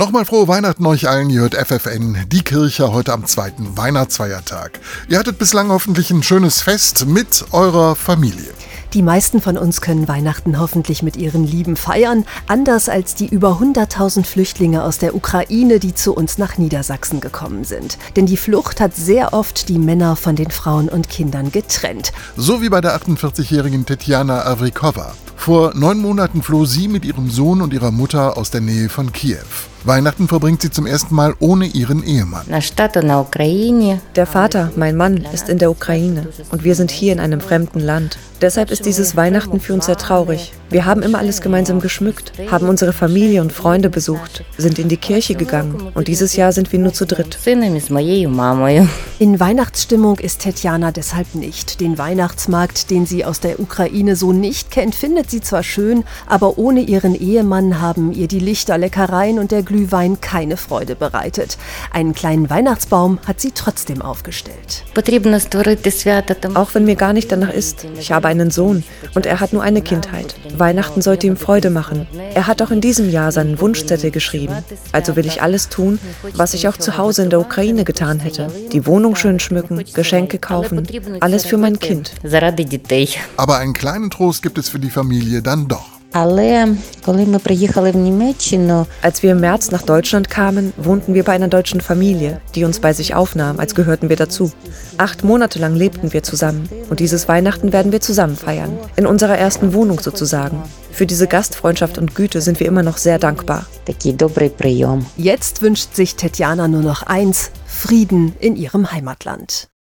Nochmal frohe Weihnachten euch allen. Ihr hört FFN, die Kirche heute am zweiten Weihnachtsfeiertag. Ihr hattet bislang hoffentlich ein schönes Fest mit eurer Familie. Die meisten von uns können Weihnachten hoffentlich mit ihren Lieben feiern, anders als die über 100.000 Flüchtlinge aus der Ukraine, die zu uns nach Niedersachsen gekommen sind. Denn die Flucht hat sehr oft die Männer von den Frauen und Kindern getrennt. So wie bei der 48-jährigen Tetjana Avrikova. Vor neun Monaten floh sie mit ihrem Sohn und ihrer Mutter aus der Nähe von Kiew. Weihnachten verbringt sie zum ersten Mal ohne ihren Ehemann. Der Vater, mein Mann, ist in der Ukraine und wir sind hier in einem fremden Land. Deshalb ist dieses Weihnachten für uns sehr traurig. Wir haben immer alles gemeinsam geschmückt, haben unsere Familie und Freunde besucht, sind in die Kirche gegangen und dieses Jahr sind wir nur zu dritt. In Weihnachtsstimmung ist Tetjana deshalb nicht. Den Weihnachtsmarkt, den sie aus der Ukraine so nicht kennt, findet sie zwar schön, aber ohne ihren Ehemann haben ihr die Lichter, Leckereien und der Glühwein keine Freude bereitet. Einen kleinen Weihnachtsbaum hat sie trotzdem aufgestellt. Auch wenn mir gar nicht danach ist. Ich habe einen Sohn und er hat nur eine Kindheit. Weihnachten sollte ihm Freude machen. Er hat auch in diesem Jahr seinen Wunschzettel geschrieben. Also will ich alles tun, was ich auch zu Hause in der Ukraine getan hätte. Die Wohnung schön schmücken, Geschenke kaufen, alles für mein Kind. Aber einen kleinen Trost gibt es für die Familie dann doch. Als wir im März nach Deutschland kamen, wohnten wir bei einer deutschen Familie, die uns bei sich aufnahm, als gehörten wir dazu. Acht Monate lang lebten wir zusammen und dieses Weihnachten werden wir zusammen feiern. In unserer ersten Wohnung sozusagen. Für diese Gastfreundschaft und Güte sind wir immer noch sehr dankbar. Jetzt wünscht sich Tetjana nur noch eins, Frieden in ihrem Heimatland.